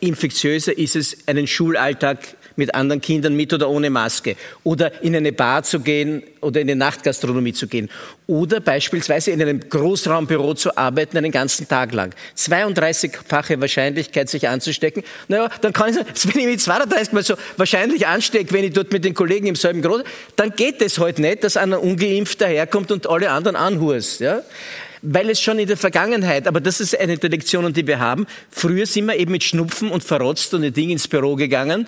S4: infektiöser ist es, einen Schulalltag mit anderen Kindern mit oder ohne Maske. Oder in eine Bar zu gehen oder in eine Nachtgastronomie zu gehen. Oder beispielsweise in einem Großraumbüro zu arbeiten einen ganzen Tag lang. 32-fache Wahrscheinlichkeit, sich anzustecken. Naja, dann kann ich sagen, wenn ich mich 32 mal so wahrscheinlich anstecke, wenn ich dort mit den Kollegen im selben Groß, dann geht es halt nicht, dass einer ungeimpft daherkommt und alle anderen anhurst. Ja? Weil es schon in der Vergangenheit, aber das ist eine der Lektionen, die wir haben, früher sind wir eben mit Schnupfen und verrotzt und ein Ding ins Büro gegangen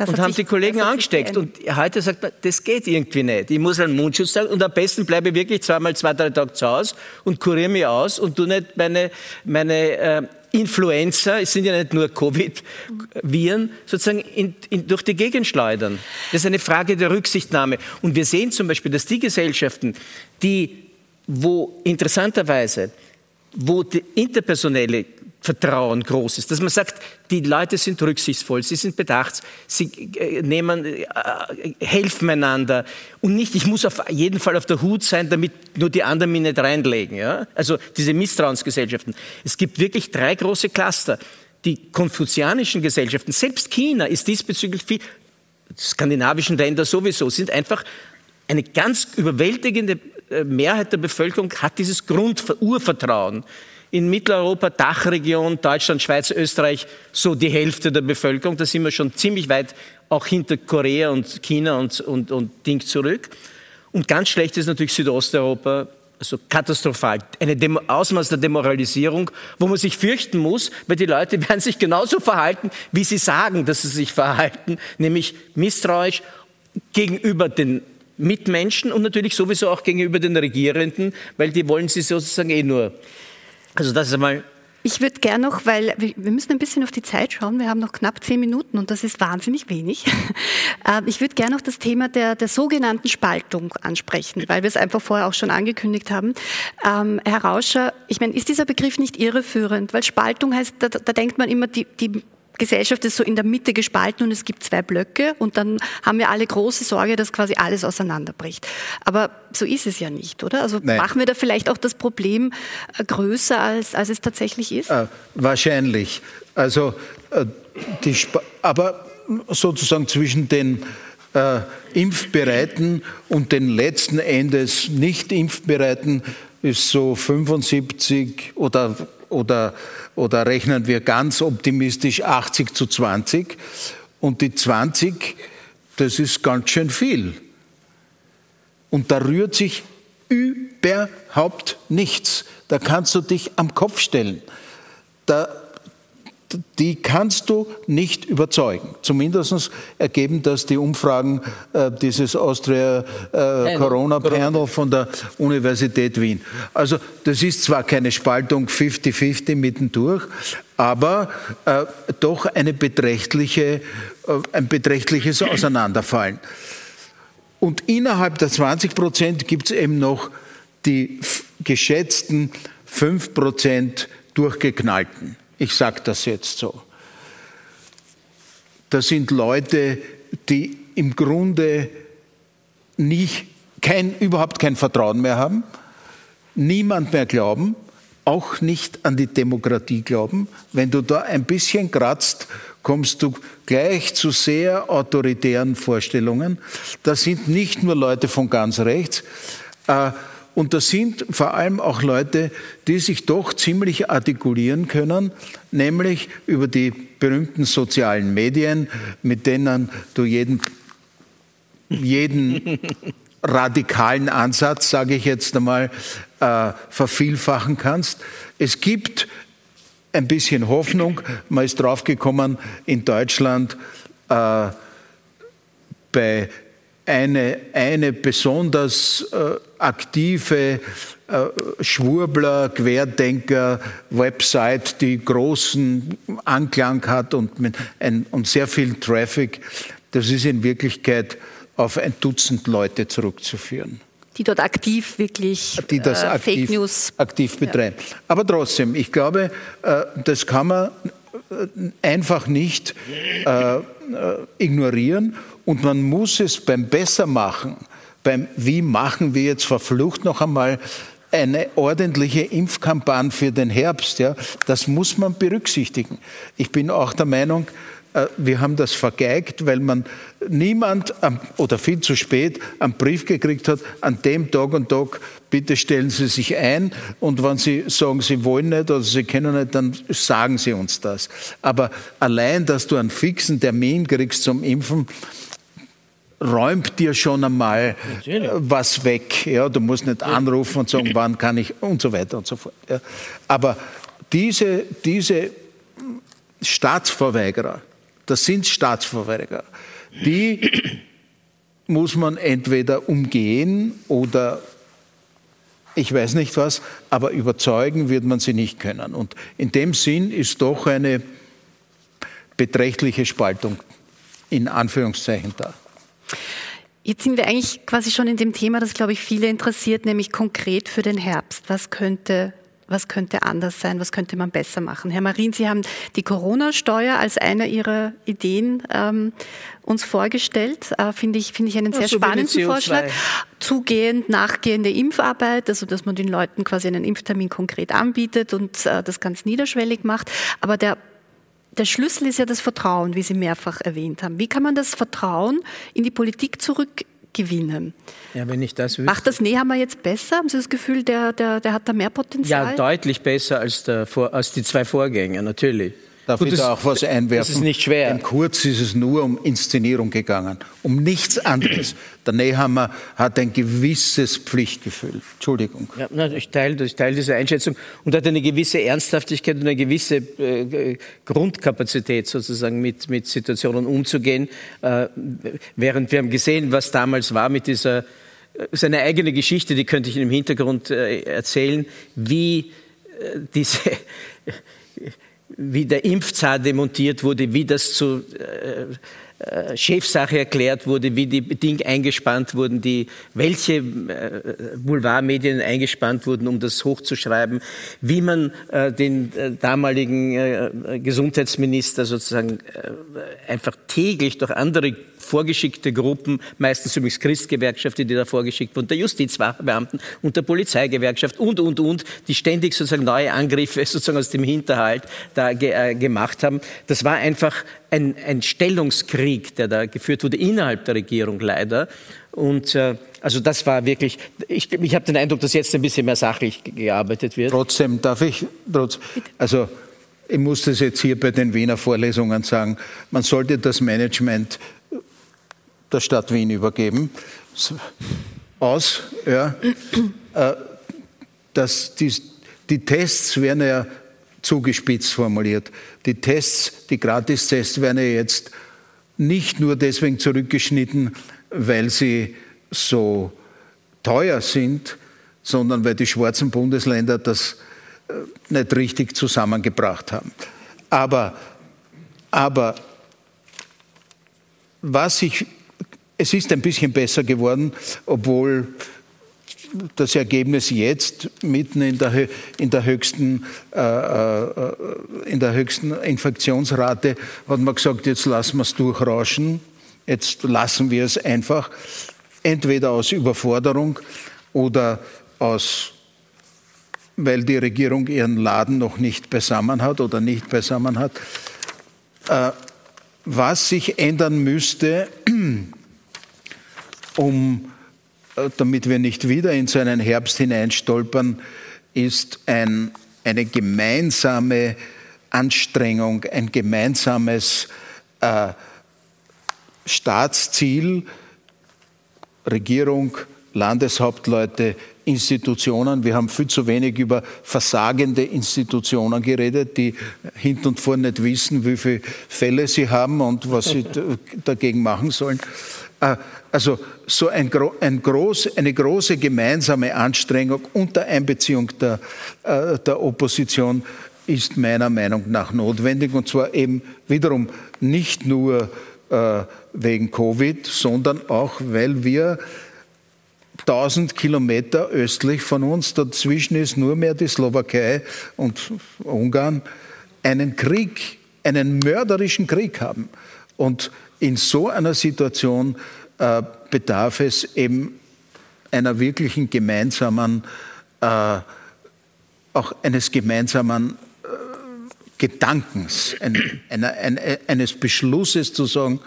S4: das und haben sich, die Kollegen angesteckt. Und heute sagt man, das geht irgendwie nicht. Ich muss einen Mundschutz sagen und am besten bleibe ich wirklich zweimal zwei, drei Tage zu Hause und kuriere mich aus und tu nicht meine, meine äh, Influenza, es sind ja nicht nur Covid-Viren, sozusagen in, in, durch die Gegend schleudern. Das ist eine Frage der Rücksichtnahme. Und wir sehen zum Beispiel, dass die Gesellschaften, die wo interessanterweise, wo die interpersonelle Vertrauen groß ist, dass man sagt, die Leute sind rücksichtsvoll, sie sind bedacht, sie äh, nehmen, äh, helfen einander und nicht, ich muss auf jeden Fall auf der Hut sein, damit nur die anderen mich nicht reinlegen. Ja? Also diese Misstrauensgesellschaften. Es gibt wirklich drei große Cluster. Die konfuzianischen Gesellschaften, selbst China ist diesbezüglich viel, skandinavischen Länder sowieso, sind einfach eine ganz überwältigende Mehrheit der Bevölkerung hat dieses Grundurvertrauen. In Mitteleuropa, Dachregion, Deutschland, Schweiz, Österreich, so die Hälfte der Bevölkerung. Da sind wir schon ziemlich weit auch hinter Korea und China und, und, und Ding zurück. Und ganz schlecht ist natürlich Südosteuropa, also katastrophal. Demo Ausmaß der Demoralisierung, wo man sich fürchten muss, weil die Leute werden sich genauso verhalten, wie sie sagen, dass sie sich verhalten, nämlich misstrauisch gegenüber den Mitmenschen und natürlich sowieso auch gegenüber den Regierenden, weil die wollen sie sozusagen eh nur. Also das ist einmal
S3: ich würde gerne noch, weil wir müssen ein bisschen auf die Zeit schauen. Wir haben noch knapp zehn Minuten und das ist wahnsinnig wenig. Ähm, ich würde gerne noch das Thema der, der sogenannten Spaltung ansprechen, weil wir es einfach vorher auch schon angekündigt haben. Ähm, Herr Rauscher, ich meine, ist dieser Begriff nicht irreführend? Weil Spaltung heißt, da, da denkt man immer, die, die Gesellschaft ist so in der Mitte gespalten und es gibt zwei Blöcke und dann haben wir alle große Sorge, dass quasi alles auseinanderbricht. Aber so ist es ja nicht, oder? Also Nein. machen wir da vielleicht auch das Problem äh, größer, als, als es tatsächlich ist? Äh,
S5: wahrscheinlich. Also, äh, die aber sozusagen zwischen den äh, Impfbereiten und den letzten Endes nicht Impfbereiten ist so 75 oder, oder oder rechnen wir ganz optimistisch 80 zu 20. Und die 20, das ist ganz schön viel. Und da rührt sich überhaupt nichts. Da kannst du dich am Kopf stellen. Da die kannst du nicht überzeugen. Zumindest ergeben das die Umfragen äh, dieses Austria äh, Corona Panel von der Universität Wien. Also das ist zwar keine Spaltung 50-50 mittendurch, aber äh, doch eine beträchtliche, äh, ein beträchtliches Auseinanderfallen. Und innerhalb der 20 Prozent gibt es eben noch die geschätzten 5 Prozent durchgeknallten. Ich sage das jetzt so. Das sind Leute, die im Grunde nicht, kein, überhaupt kein Vertrauen mehr haben, niemand mehr glauben, auch nicht an die Demokratie glauben. Wenn du da ein bisschen kratzt, kommst du gleich zu sehr autoritären Vorstellungen. Das sind nicht nur Leute von ganz rechts. Äh, und das sind vor allem auch Leute, die sich doch ziemlich artikulieren können, nämlich über die berühmten sozialen Medien, mit denen du jeden, jeden radikalen Ansatz, sage ich jetzt einmal, äh, vervielfachen kannst. Es gibt ein bisschen Hoffnung. Man ist draufgekommen in Deutschland äh, bei eine, eine besonders äh, aktive äh, Schwurbler, Querdenker, Website, die großen Anklang hat und, mit ein, und sehr viel Traffic. Das ist in Wirklichkeit auf ein Dutzend Leute zurückzuführen.
S3: Die dort aktiv wirklich
S5: die das äh, aktiv, Fake News aktiv betreiben. Ja. Aber trotzdem, ich glaube, äh, das kann man äh, einfach nicht ignorieren und man muss es beim Bessermachen, beim Wie machen wir jetzt verflucht noch einmal eine ordentliche Impfkampagne für den Herbst, ja, das muss man berücksichtigen. Ich bin auch der Meinung, äh, wir haben das vergeigt, weil man niemand oder viel zu spät einen Brief gekriegt hat, an dem Tag und Tag, bitte stellen Sie sich ein und wenn Sie sagen, Sie wollen nicht oder Sie können nicht, dann sagen Sie uns das. Aber allein, dass du einen fixen Termin kriegst zum Impfen, räumt dir schon einmal Natürlich. Äh, was weg. Ja, du musst nicht anrufen und sagen, wann kann ich und so weiter und so fort. Ja. Aber diese, diese Staatsverweigerer, das sind Staatsverweigerer. Die muss man entweder umgehen oder ich weiß nicht was, aber überzeugen wird man sie nicht können. Und in dem Sinn ist doch eine beträchtliche Spaltung in Anführungszeichen da.
S3: Jetzt sind wir eigentlich quasi schon in dem Thema, das, glaube ich, viele interessiert, nämlich konkret für den Herbst. Was könnte was könnte anders sein, was könnte man besser machen. Herr Marin, Sie haben die Corona-Steuer als eine Ihrer Ideen ähm, uns vorgestellt. Äh, Finde ich, finde ich einen sehr ja, so spannenden Vorschlag. Zugehend, nachgehende Impfarbeit, also dass man den Leuten quasi einen Impftermin konkret anbietet und äh, das ganz niederschwellig macht. Aber der der Schlüssel ist ja das Vertrauen, wie Sie mehrfach erwähnt haben. Wie kann man das Vertrauen in die Politik zurück gewinnen.
S4: Ja, wenn ich das
S3: wüsste. Macht das Nehammer jetzt besser? Haben Sie das Gefühl, der, der, der hat da mehr Potenzial?
S4: Ja, deutlich besser als, der, als die zwei Vorgänger, natürlich.
S5: Darf Gut, ich da auch was einwerfen? Das
S4: ist nicht schwer.
S5: Im Kurz ist es nur um Inszenierung gegangen, um nichts anderes. Der Nehammer hat ein gewisses Pflichtgefühl. Entschuldigung.
S4: Ja, ich, teile, ich teile diese Einschätzung und hat eine gewisse Ernsthaftigkeit und eine gewisse äh, Grundkapazität sozusagen mit, mit Situationen umzugehen. Äh, während wir haben gesehen, was damals war mit dieser äh, seine eigene Geschichte, die könnte ich Ihnen im Hintergrund äh, erzählen, wie äh, diese wie der Impfzar demontiert wurde, wie das zu äh, äh, Chefsache erklärt wurde, wie die Dinge eingespannt wurden, die, welche äh, Boulevardmedien eingespannt wurden, um das hochzuschreiben, wie man äh, den damaligen Gesundheitsminister sozusagen einfach täglich durch andere vorgeschickte Gruppen, meistens übrigens Christgewerkschaften, die da vorgeschickt wurden, der Justizbeamten und der Polizeigewerkschaft und, und, und, die ständig sozusagen neue Angriffe sozusagen aus dem Hinterhalt da ge äh, gemacht haben. Das war einfach ein, ein Stellungskrieg, der da geführt wurde innerhalb der Regierung leider. Und äh, also das war wirklich, ich, ich habe den Eindruck, dass jetzt ein bisschen mehr sachlich gearbeitet wird.
S5: Trotzdem darf ich, trotz, also ich muss das jetzt hier bei den Wiener Vorlesungen sagen, man sollte das Management der Stadt Wien übergeben. Aus, ja. Äh, das, die, die Tests werden ja zugespitzt formuliert. Die Tests, die Gratistests werden ja jetzt nicht nur deswegen zurückgeschnitten, weil sie so teuer sind, sondern weil die schwarzen Bundesländer das äh, nicht richtig zusammengebracht haben. Aber, aber was ich es ist ein bisschen besser geworden, obwohl das Ergebnis jetzt mitten in der, in der, höchsten, äh, äh, in der höchsten Infektionsrate hat man gesagt, jetzt lassen wir es durchrauschen, jetzt lassen wir es einfach, entweder aus Überforderung oder aus, weil die Regierung ihren Laden noch nicht beisammen hat oder nicht beisammen hat. Äh, was sich ändern müsste, um, äh, damit wir nicht wieder in so einen Herbst hineinstolpern, ist ein, eine gemeinsame Anstrengung, ein gemeinsames äh, Staatsziel, Regierung, Landeshauptleute, Institutionen. Wir haben viel zu wenig über versagende Institutionen geredet, die hinten und vorne nicht wissen, wie viele Fälle sie haben und was sie dagegen machen sollen. Also so ein, ein groß, eine große gemeinsame Anstrengung unter Einbeziehung der, äh, der Opposition ist meiner Meinung nach notwendig. Und zwar eben wiederum nicht nur äh, wegen Covid, sondern auch, weil wir 1000 Kilometer östlich von uns, dazwischen ist nur mehr die Slowakei und Ungarn, einen Krieg, einen mörderischen Krieg haben. Und in so einer Situation äh, bedarf es eben einer wirklichen gemeinsamen, äh, auch eines gemeinsamen äh, Gedankens, ein, einer, ein, eines Beschlusses zu sagen,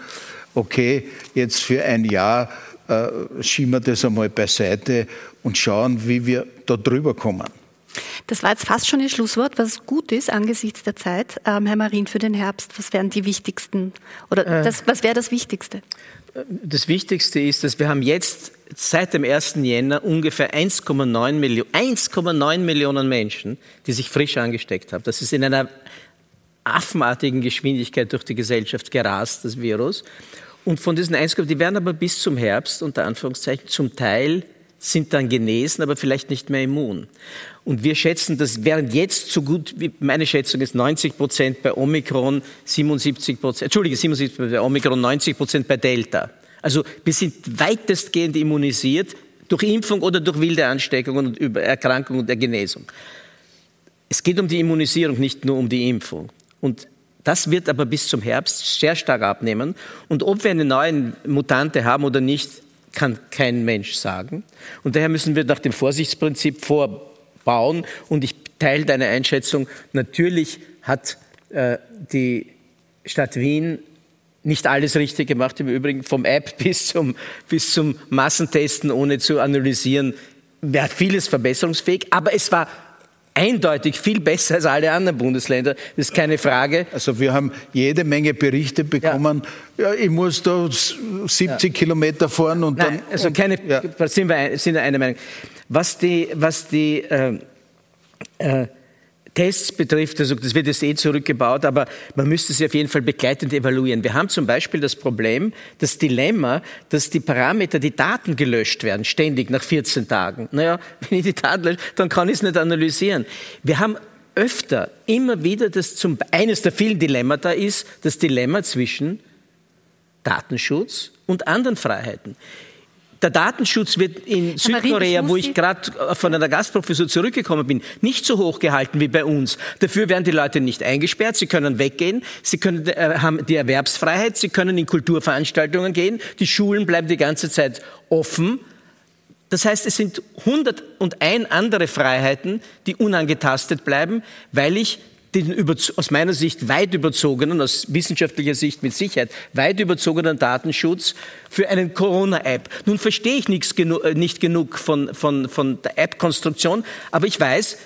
S5: okay, jetzt für ein Jahr äh, schieben wir das einmal beiseite und schauen, wie wir da drüber kommen.
S3: Das war jetzt fast schon Ihr Schlusswort, was gut ist angesichts der Zeit. Ähm, Herr Marin, für den Herbst, was wären die wichtigsten oder äh, das, was wäre das Wichtigste?
S4: Das Wichtigste ist, dass wir haben jetzt seit dem 1. Jänner ungefähr 1,9 Millionen, 1,9 Millionen Menschen, die sich frisch angesteckt haben. Das ist in einer affenartigen Geschwindigkeit durch die Gesellschaft gerast, das Virus. Und von diesen 1,9, die werden aber bis zum Herbst, unter Anführungszeichen, zum Teil sind dann genesen, aber vielleicht nicht mehr immun. Und wir schätzen, dass während jetzt so gut, wie meine Schätzung ist 90 Prozent bei Omikron, 77 Prozent, Entschuldige, 77 Prozent bei Omikron, 90 Prozent bei Delta. Also wir sind weitestgehend immunisiert durch Impfung oder durch wilde Ansteckungen und Erkrankung und der Genesung. Es geht um die Immunisierung, nicht nur um die Impfung. Und das wird aber bis zum Herbst sehr stark abnehmen. Und ob wir eine neue Mutante haben oder nicht, kann kein Mensch sagen. Und daher müssen wir nach dem Vorsichtsprinzip vorbauen. Und ich teile deine Einschätzung. Natürlich hat äh, die Stadt Wien nicht alles richtig gemacht. Im Übrigen vom App bis zum, bis zum Massentesten, ohne zu analysieren, wäre vieles verbesserungsfähig. Aber es war eindeutig viel besser als alle anderen Bundesländer, das ist keine Frage.
S5: Also wir haben jede Menge Berichte bekommen, ja, ja ich muss da 70 ja. Kilometer fahren und
S4: Nein,
S5: dann...
S4: Also keine, sind wir sind eine Meinung. Was die, was die äh, äh, Tests betrifft, also das wird jetzt eh zurückgebaut, aber man müsste sie auf jeden Fall begleitend evaluieren. Wir haben zum Beispiel das Problem, das Dilemma, dass die Parameter, die Daten gelöscht werden, ständig nach 14 Tagen. Naja, wenn ich die Daten lösche, dann kann ich es nicht analysieren. Wir haben öfter immer wieder das zum, eines der vielen Dilemmata ist das Dilemma zwischen Datenschutz und anderen Freiheiten. Der Datenschutz wird in Südkorea, wo ich gerade von einer Gastprofessur zurückgekommen bin, nicht so hoch gehalten wie bei uns. Dafür werden die Leute nicht eingesperrt, sie können weggehen, sie können, äh, haben die Erwerbsfreiheit, sie können in Kulturveranstaltungen gehen, die Schulen bleiben die ganze Zeit offen. Das heißt, es sind 101 andere Freiheiten, die unangetastet bleiben, weil ich den aus meiner Sicht weit überzogenen, aus wissenschaftlicher Sicht mit Sicherheit, weit überzogenen Datenschutz für einen Corona-App. Nun verstehe ich nichts genu äh, nicht genug von, von, von der App-Konstruktion, aber ich weiß,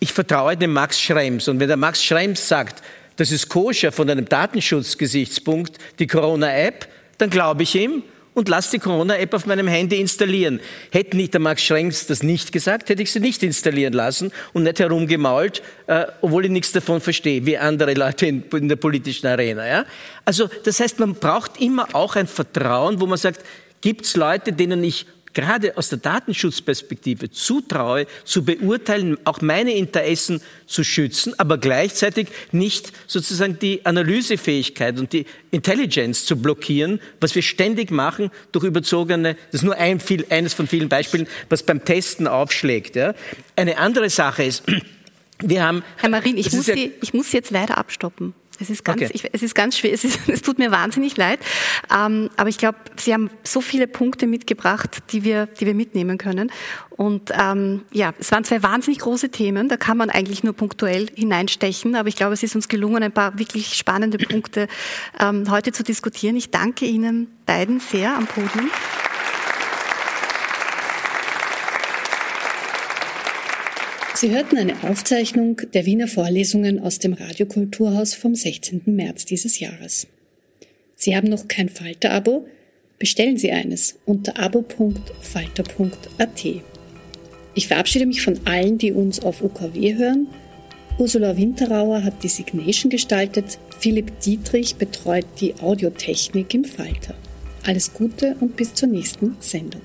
S4: ich vertraue dem Max Schrems. Und wenn der Max Schrems sagt, das ist koscher von einem Datenschutzgesichtspunkt, die Corona-App, dann glaube ich ihm und lasse die Corona-App auf meinem Handy installieren. Hätte nicht der Max Schrenks das nicht gesagt, hätte ich sie nicht installieren lassen und nicht herumgemault, äh, obwohl ich nichts davon verstehe, wie andere Leute in, in der politischen Arena. Ja? Also das heißt, man braucht immer auch ein Vertrauen, wo man sagt, gibt es Leute, denen ich gerade aus der Datenschutzperspektive zutraue, zu beurteilen, auch meine Interessen zu schützen, aber gleichzeitig nicht sozusagen die Analysefähigkeit und die Intelligence zu blockieren, was wir ständig machen durch überzogene, das ist nur ein, viel, eines von vielen Beispielen, was beim Testen aufschlägt. Ja. Eine andere Sache ist, wir haben...
S3: Herr Marin, ich muss, ja, Sie, ich muss jetzt leider abstoppen. Es ist ganz, okay. ich, es ist ganz schwer. Es, ist, es tut mir wahnsinnig leid. Ähm, aber ich glaube, Sie haben so viele Punkte mitgebracht, die wir, die wir mitnehmen können. Und ähm, ja, es waren zwei wahnsinnig große Themen. Da kann man eigentlich nur punktuell hineinstechen. Aber ich glaube, es ist uns gelungen, ein paar wirklich spannende Punkte ähm, heute zu diskutieren. Ich danke Ihnen beiden sehr am Podium.
S2: Sie hörten eine Aufzeichnung der Wiener Vorlesungen aus dem Radiokulturhaus vom 16. März dieses Jahres. Sie haben noch kein Falter-Abo? Bestellen Sie eines unter abo.falter.at. Ich verabschiede mich von allen, die uns auf UKW hören. Ursula Winterauer hat die Signation gestaltet, Philipp Dietrich betreut die Audiotechnik im Falter. Alles Gute und bis zur nächsten Sendung.